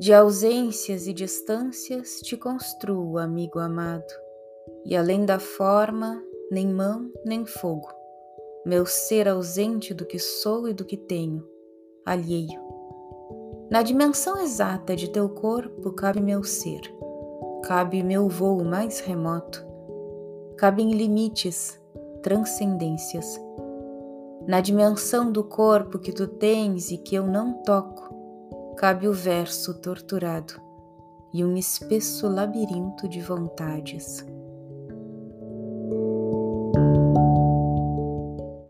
De ausências e distâncias te construo, amigo amado, e além da forma, nem mão nem fogo, meu ser ausente do que sou e do que tenho, alheio. Na dimensão exata de teu corpo cabe meu ser, cabe meu voo mais remoto, cabem limites, transcendências. Na dimensão do corpo que tu tens e que eu não toco, cabe o verso torturado e um espesso labirinto de vontades.